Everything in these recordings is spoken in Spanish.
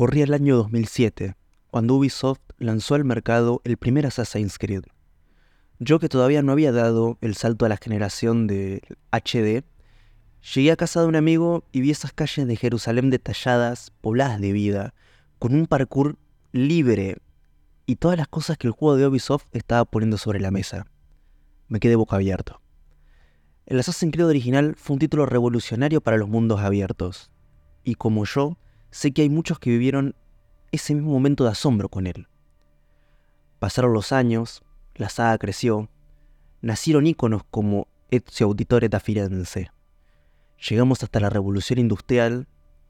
Corría el año 2007, cuando Ubisoft lanzó al mercado el primer Assassin's Creed. Yo que todavía no había dado el salto a la generación de HD, llegué a casa de un amigo y vi esas calles de Jerusalén detalladas, pobladas de vida, con un parkour libre y todas las cosas que el juego de Ubisoft estaba poniendo sobre la mesa. Me quedé boca abierto. El Assassin's Creed original fue un título revolucionario para los mundos abiertos, y como yo, sé que hay muchos que vivieron ese mismo momento de asombro con él. Pasaron los años, la saga creció, nacieron íconos como Ezio Auditore da. Llegamos hasta la revolución industrial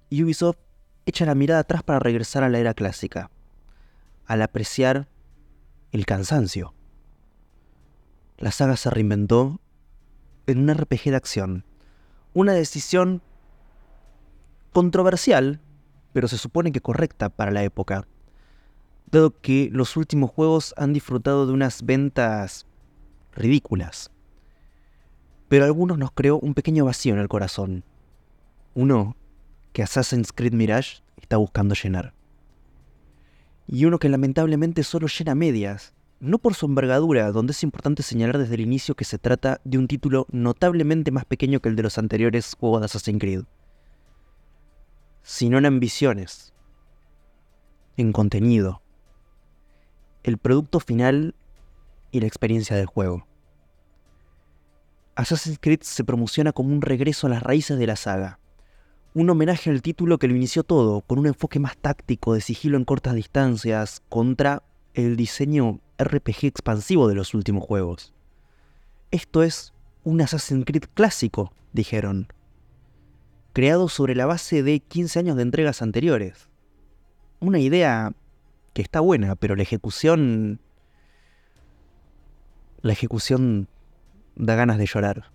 y Ubisoft echa la mirada atrás para regresar a la era clásica, al apreciar el cansancio. La saga se reinventó en un RPG de acción, una decisión controversial pero se supone que correcta para la época, dado que los últimos juegos han disfrutado de unas ventas ridículas. Pero a algunos nos creó un pequeño vacío en el corazón, uno que Assassin's Creed Mirage está buscando llenar. Y uno que lamentablemente solo llena medias, no por su envergadura, donde es importante señalar desde el inicio que se trata de un título notablemente más pequeño que el de los anteriores juegos de Assassin's Creed sino en ambiciones, en contenido, el producto final y la experiencia del juego. Assassin's Creed se promociona como un regreso a las raíces de la saga, un homenaje al título que lo inició todo, con un enfoque más táctico de sigilo en cortas distancias, contra el diseño RPG expansivo de los últimos juegos. Esto es un Assassin's Creed clásico, dijeron, creado sobre la base de 15 años de entregas anteriores. Una idea que está buena, pero la ejecución... La ejecución da ganas de llorar.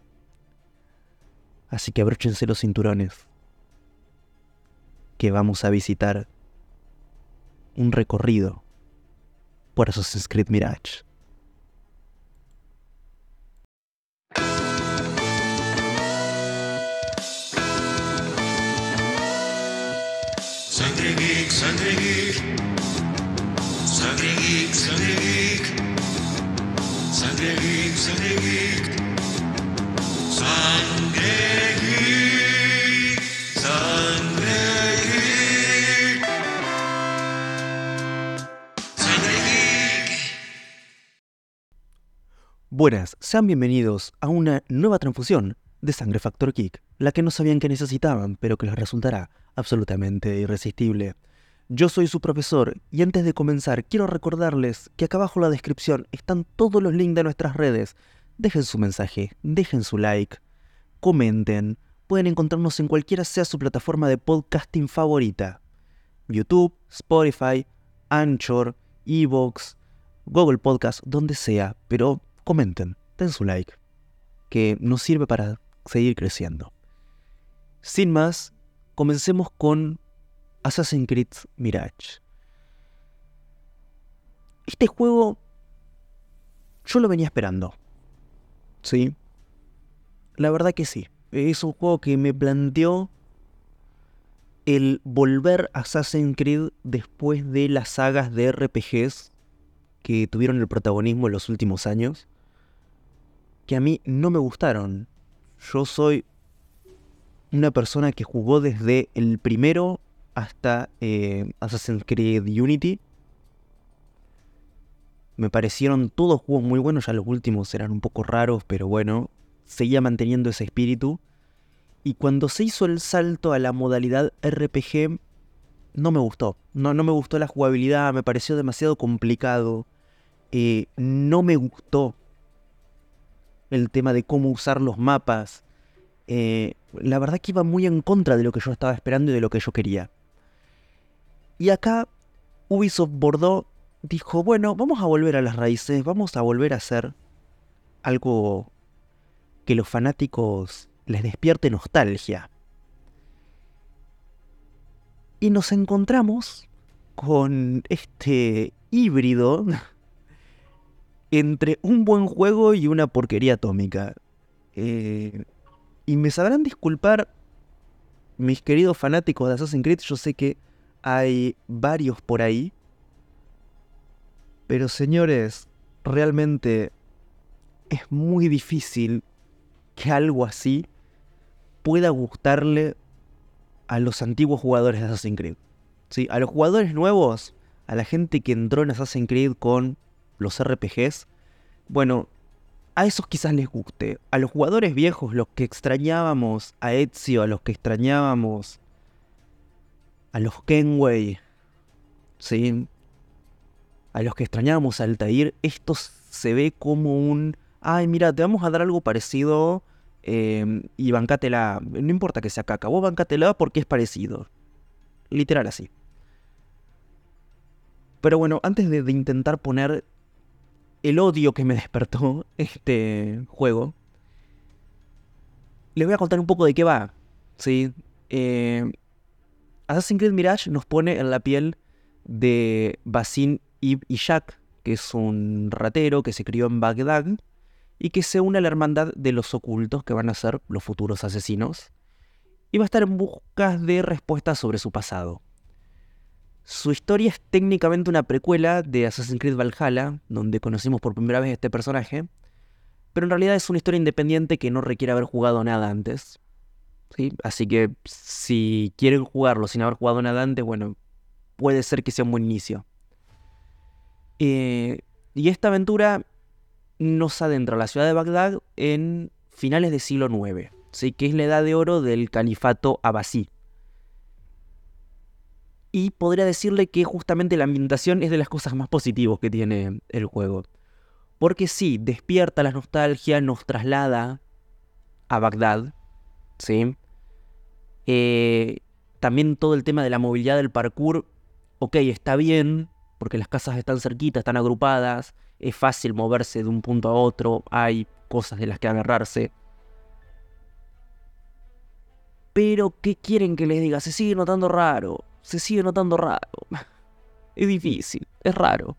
Así que abróchense los cinturones, que vamos a visitar un recorrido por Assassin's Creed Mirage. Geek, sangre geek. Sangre geek. Sangre geek. Sangre geek. Buenas, sean bienvenidos a una nueva transfusión de Sangre Factor Geek, la que no sabían que necesitaban, pero que les resultará absolutamente irresistible. Yo soy su profesor y antes de comenzar quiero recordarles que acá abajo en la descripción están todos los links de nuestras redes. Dejen su mensaje, dejen su like, comenten. Pueden encontrarnos en cualquiera sea su plataforma de podcasting favorita. YouTube, Spotify, Anchor, Evox, Google Podcast, donde sea, pero comenten, den su like, que nos sirve para seguir creciendo. Sin más, comencemos con Assassin's Creed Mirage. Este juego yo lo venía esperando. Sí. La verdad que sí. Es un juego que me planteó el volver a Assassin's Creed después de las sagas de RPGs que tuvieron el protagonismo en los últimos años, que a mí no me gustaron. Yo soy una persona que jugó desde el primero hasta eh, Assassin's Creed Unity. Me parecieron todos juegos muy buenos, ya los últimos eran un poco raros, pero bueno, seguía manteniendo ese espíritu. Y cuando se hizo el salto a la modalidad RPG, no me gustó. No, no me gustó la jugabilidad, me pareció demasiado complicado. Eh, no me gustó el tema de cómo usar los mapas. Eh, la verdad que iba muy en contra de lo que yo estaba esperando y de lo que yo quería. Y acá Ubisoft Bordeaux dijo, bueno, vamos a volver a las raíces, vamos a volver a hacer algo que los fanáticos les despierte nostalgia. Y nos encontramos con este híbrido entre un buen juego y una porquería atómica. Eh, y me sabrán disculpar mis queridos fanáticos de Assassin's Creed, yo sé que hay varios por ahí. Pero señores, realmente es muy difícil que algo así pueda gustarle a los antiguos jugadores de Assassin's Creed. ¿Sí? A los jugadores nuevos, a la gente que entró en Assassin's Creed con los RPGs, bueno, a esos quizás les guste. A los jugadores viejos, los que extrañábamos a Ezio, a los que extrañábamos a los Kenway, ¿sí? A los que extrañábamos a Altair, esto se ve como un... Ay, mira, te vamos a dar algo parecido eh, y bancátela. No importa que sea caca, vos bancátela porque es parecido. Literal así. Pero bueno, antes de intentar poner el odio que me despertó este juego, les voy a contar un poco de qué va. ¿sí? Eh, Assassin's Creed Mirage nos pone en la piel de Basim Ibn Ishak, que es un ratero que se crió en Bagdad y que se une a la hermandad de los ocultos que van a ser los futuros asesinos y va a estar en busca de respuestas sobre su pasado. Su historia es técnicamente una precuela de Assassin's Creed Valhalla, donde conocimos por primera vez a este personaje, pero en realidad es una historia independiente que no requiere haber jugado nada antes. ¿sí? Así que si quieren jugarlo sin haber jugado nada antes, bueno, puede ser que sea un buen inicio. Eh, y esta aventura nos adentra a la ciudad de Bagdad en finales del siglo IX, ¿sí? que es la edad de oro del califato abasí. Y podría decirle que justamente la ambientación es de las cosas más positivas que tiene el juego. Porque sí, despierta la nostalgia, nos traslada a Bagdad, ¿sí? Eh, también todo el tema de la movilidad del parkour, ok, está bien, porque las casas están cerquitas, están agrupadas, es fácil moverse de un punto a otro, hay cosas de las que agarrarse. Pero, ¿qué quieren que les diga? Se sigue notando raro, se sigue notando raro. Es difícil, es raro.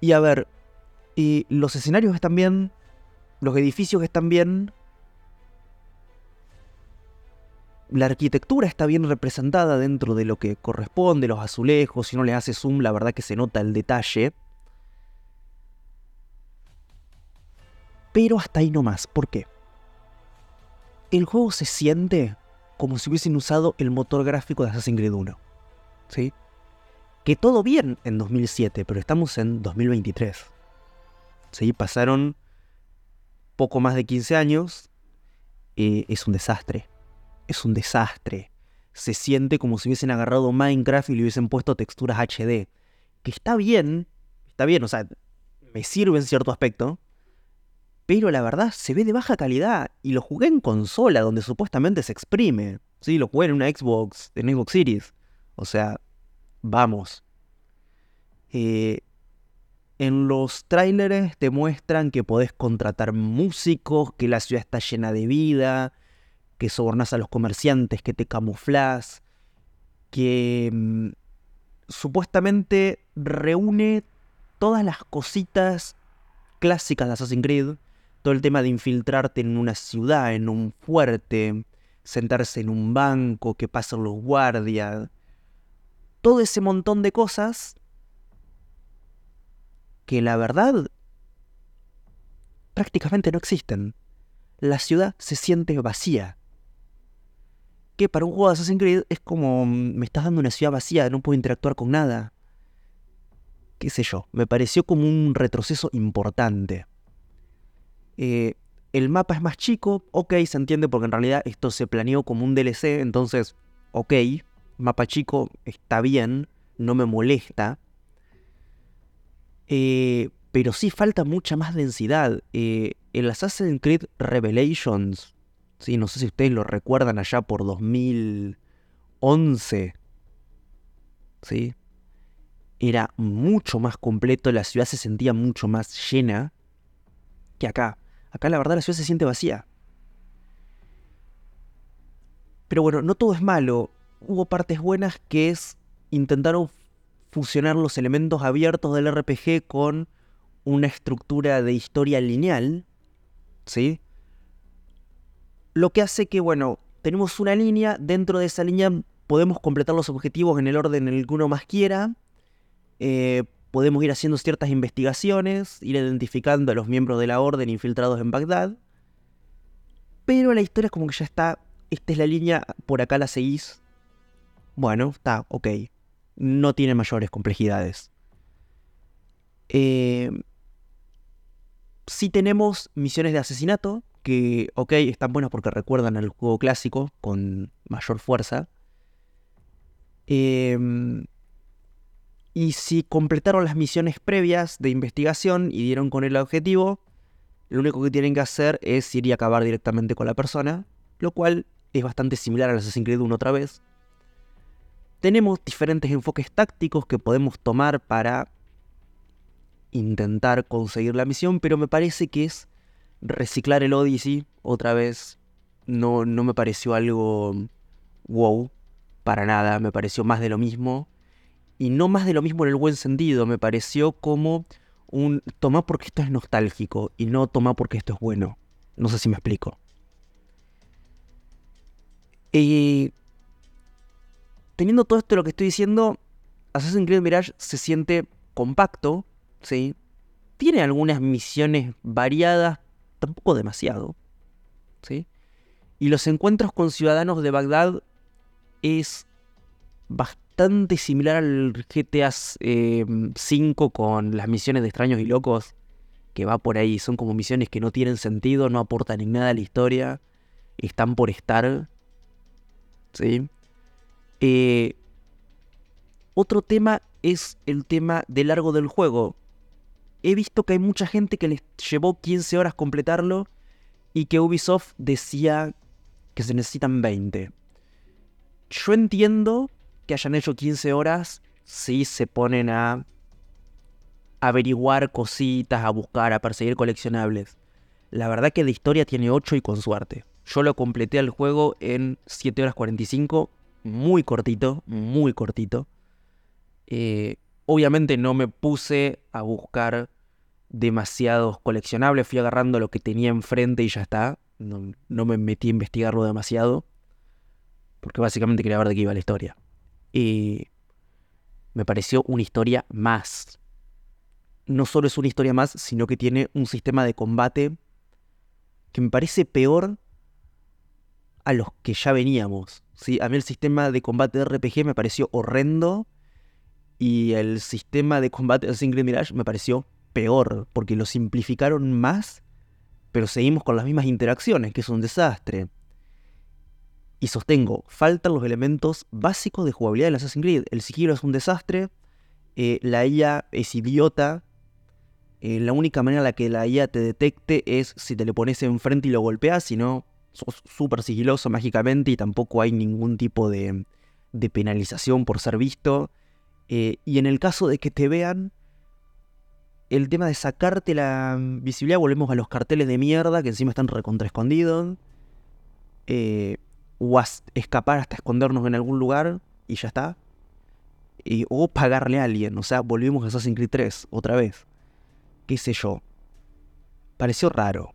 Y a ver, y los escenarios están bien, los edificios están bien, la arquitectura está bien representada dentro de lo que corresponde, los azulejos, si no le hace zoom, la verdad que se nota el detalle. Pero hasta ahí no más, ¿por qué? El juego se siente como si hubiesen usado el motor gráfico de Assassin's Creed 1. ¿Sí? Que todo bien en 2007, pero estamos en 2023. ¿Sí? Pasaron poco más de 15 años. y es un desastre es un desastre. Se siente como si hubiesen agarrado Minecraft y le hubiesen puesto texturas HD. Que está bien, está bien, o sea, me sirve en cierto aspecto. Pero la verdad se ve de baja calidad. Y lo jugué en consola, donde supuestamente se exprime. Sí, lo jugué en una Xbox, en Xbox Series. O sea, vamos. Eh, en los trailers te muestran que podés contratar músicos, que la ciudad está llena de vida, que sobornás a los comerciantes, que te camuflas, que mm, supuestamente reúne todas las cositas clásicas de Assassin's Creed, todo el tema de infiltrarte en una ciudad, en un fuerte, sentarse en un banco, que pasen los guardias, todo ese montón de cosas que la verdad prácticamente no existen. La ciudad se siente vacía que para un juego de Assassin's Creed es como mm, me estás dando una ciudad vacía, no puedo interactuar con nada. Qué sé yo, me pareció como un retroceso importante. Eh, el mapa es más chico, ok, se entiende porque en realidad esto se planeó como un DLC, entonces, ok, mapa chico está bien, no me molesta. Eh, pero sí falta mucha más densidad. Eh, el Assassin's Creed Revelations Sí, no sé si ustedes lo recuerdan allá por 2011. ¿Sí? Era mucho más completo, la ciudad se sentía mucho más llena que acá. Acá la verdad la ciudad se siente vacía. Pero bueno, no todo es malo. Hubo partes buenas que es intentaron fusionar los elementos abiertos del RPG con una estructura de historia lineal. ¿Sí? Lo que hace que, bueno, tenemos una línea, dentro de esa línea podemos completar los objetivos en el orden en el que uno más quiera. Eh, podemos ir haciendo ciertas investigaciones, ir identificando a los miembros de la orden infiltrados en Bagdad. Pero la historia es como que ya está, esta es la línea, por acá la seguís. Bueno, está, ok. No tiene mayores complejidades. Eh, sí tenemos misiones de asesinato, que, ok, están buenas porque recuerdan al juego clásico con mayor fuerza. Em, y si completaron las misiones previas de investigación y dieron con el objetivo, lo único que tienen que hacer es ir y acabar directamente con la persona, lo cual es bastante similar a Assassin's Creed 1 otra vez. Tenemos diferentes enfoques tácticos que podemos tomar para intentar conseguir la misión, pero me parece que es reciclar el Odyssey otra vez. No, no me pareció algo wow, para nada, me pareció más de lo mismo. Y no más de lo mismo en el buen sentido, me pareció como un toma porque esto es nostálgico y no toma porque esto es bueno. No sé si me explico. Y teniendo todo esto lo que estoy diciendo, Assassin's Creed Mirage se siente compacto, ¿sí? Tiene algunas misiones variadas, tampoco demasiado, ¿sí? Y los encuentros con ciudadanos de Bagdad es bastante similar al GTA V con las misiones de extraños y locos, que va por ahí. Son como misiones que no tienen sentido, no aportan en nada a la historia, están por estar, ¿sí? Eh, otro tema es el tema de largo del juego. He visto que hay mucha gente que les llevó 15 horas completarlo y que Ubisoft decía que se necesitan 20. Yo entiendo que hayan hecho 15 horas si se ponen a averiguar cositas, a buscar, a perseguir coleccionables. La verdad que la historia tiene 8 y con suerte. Yo lo completé al juego en 7 horas 45, muy cortito, muy cortito. Eh, obviamente no me puse a buscar demasiados coleccionables, fui agarrando lo que tenía enfrente y ya está. No, no me metí a investigarlo demasiado, porque básicamente quería ver de qué iba la historia. Y me pareció una historia más. No solo es una historia más, sino que tiene un sistema de combate que me parece peor a los que ya veníamos. ¿sí? A mí el sistema de combate de RPG me pareció horrendo y el sistema de combate de Single Mirage me pareció peor, porque lo simplificaron más, pero seguimos con las mismas interacciones, que es un desastre. Y sostengo, faltan los elementos básicos de jugabilidad de Assassin's Creed. El sigilo es un desastre, eh, la IA es idiota, eh, la única manera en la que la IA te detecte es si te le pones enfrente y lo golpeas, si no, sos súper sigiloso mágicamente y tampoco hay ningún tipo de, de penalización por ser visto. Eh, y en el caso de que te vean, el tema de sacarte la visibilidad, volvemos a los carteles de mierda que encima están recontra escondidos. Eh, o escapar hasta escondernos en algún lugar y ya está. o pagarle a alguien, o sea, volvimos a Assassin's Creed 3 otra vez. ¿Qué sé yo? Pareció raro.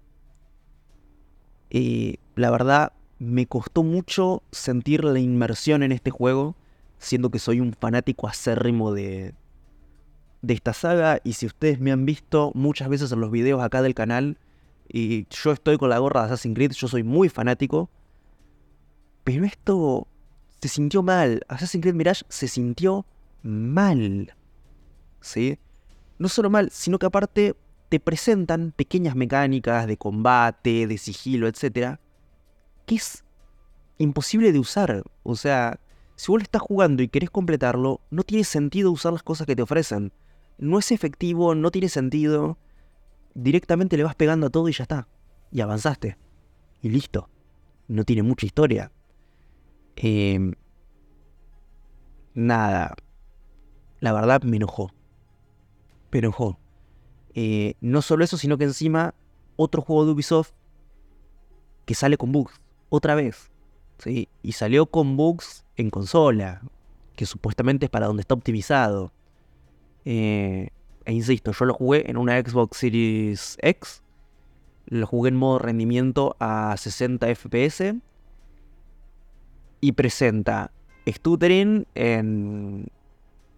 Y la verdad, me costó mucho sentir la inmersión en este juego siendo que soy un fanático acérrimo de, de esta saga y si ustedes me han visto muchas veces en los videos acá del canal y yo estoy con la gorra de Assassin's Creed, yo soy muy fanático, pero esto se sintió mal, Assassin's Creed Mirage se sintió mal, ¿sí? No solo mal, sino que aparte te presentan pequeñas mecánicas de combate, de sigilo, etc. que es imposible de usar, o sea, si vos le estás jugando y querés completarlo, no tiene sentido usar las cosas que te ofrecen. No es efectivo, no tiene sentido. Directamente le vas pegando a todo y ya está. Y avanzaste. Y listo. No tiene mucha historia. Em, nada. La verdad me enojó. Me enojó. Eh, no solo eso, sino que encima otro juego de Ubisoft que sale con bugs. Otra vez. ¿sí? Y salió con bugs en consola, que supuestamente es para donde está optimizado. Eh, e insisto, yo lo jugué en una Xbox Series X, lo jugué en modo rendimiento a 60 FPS y presenta stuttering en,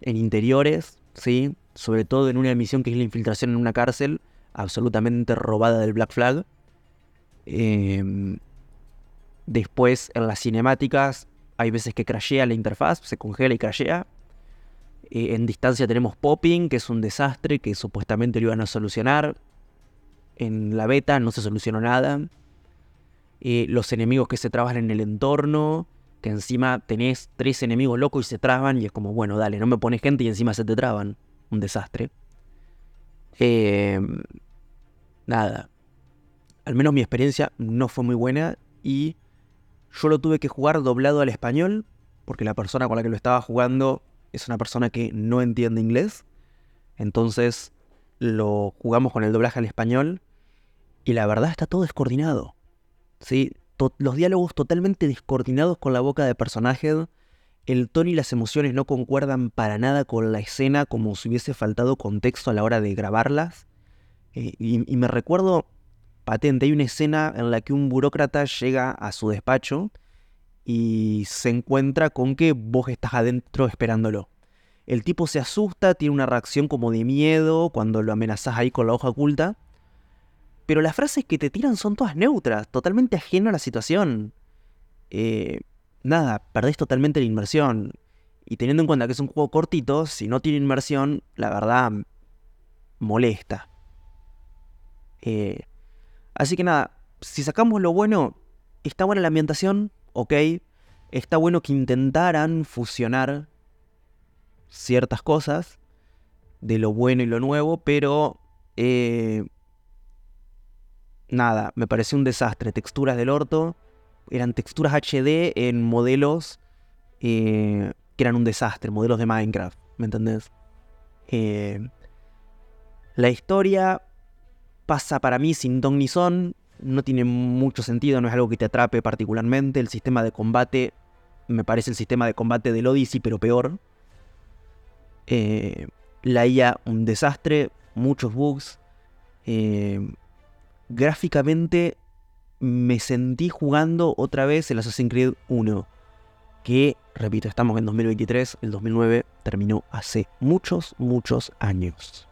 en interiores, ¿sí? Sobre todo en una misión que es la infiltración en una cárcel, absolutamente robada del Black Flag. Em, después, en las cinemáticas, hay veces que crashea la interfaz, se congela y crashea. Eh, en distancia tenemos popping, que es un desastre que supuestamente lo iban a solucionar. En la beta no se solucionó nada. Eh, los enemigos que se traban en el entorno, que encima tenés tres enemigos locos y se traban y es como, bueno, dale, no me pones gente y encima se te traban. Un desastre. Em, nada. Al menos mi experiencia no fue muy buena y yo lo tuve que jugar doblado al español porque la persona con la que lo estaba jugando es una persona que no entiende inglés. Entonces lo jugamos con el doblaje al español y la verdad está todo descoordinado. ¿sí? Los diálogos totalmente descoordinados con la boca de personajes. El tono y las emociones no concuerdan para nada con la escena como si hubiese faltado contexto a la hora de grabarlas. Eh, y, y me recuerdo patente, hay una escena en la que un burócrata llega a su despacho y se encuentra con que vos estás adentro esperándolo. El tipo se asusta, tiene una reacción como de miedo cuando lo amenazás ahí con la hoja oculta. Pero las frases que te tiran son todas neutras, totalmente ajeno a la situación. Eh, nada, perdés totalmente la inmersión. Y teniendo en cuenta que es un juego cortito, si no tiene inmersión, la verdad molesta. Eh, así que nada, si sacamos lo bueno, está buena la ambientación, ok. Está bueno que intentaran fusionar ciertas cosas de lo bueno y lo nuevo, pero eh, nada, me pareció un desastre. Texturas del orto, eran texturas HD en modelos eh, que eran un desastre, modelos de Minecraft, ¿me entendés? Eh, la historia pasa para mí sin ton ni son, no tiene mucho sentido, no es algo que te atrape particularmente. El sistema de combate me parece el sistema de combate del Odyssey, pero peor. Eh, la IA, un desastre, muchos bugs. Eh, gráficamente me sentí jugando otra vez el Assassin's Creed 1. Que, repito, estamos en 2023, el 2009 terminó hace muchos, muchos años.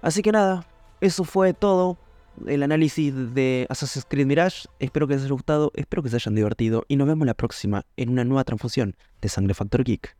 Así que nada, eso fue todo. El análisis de Assassin's Creed Mirage. Espero que les haya gustado, espero que se hayan divertido y nos vemos la próxima en una nueva transfusión de Sangre Factor Geek.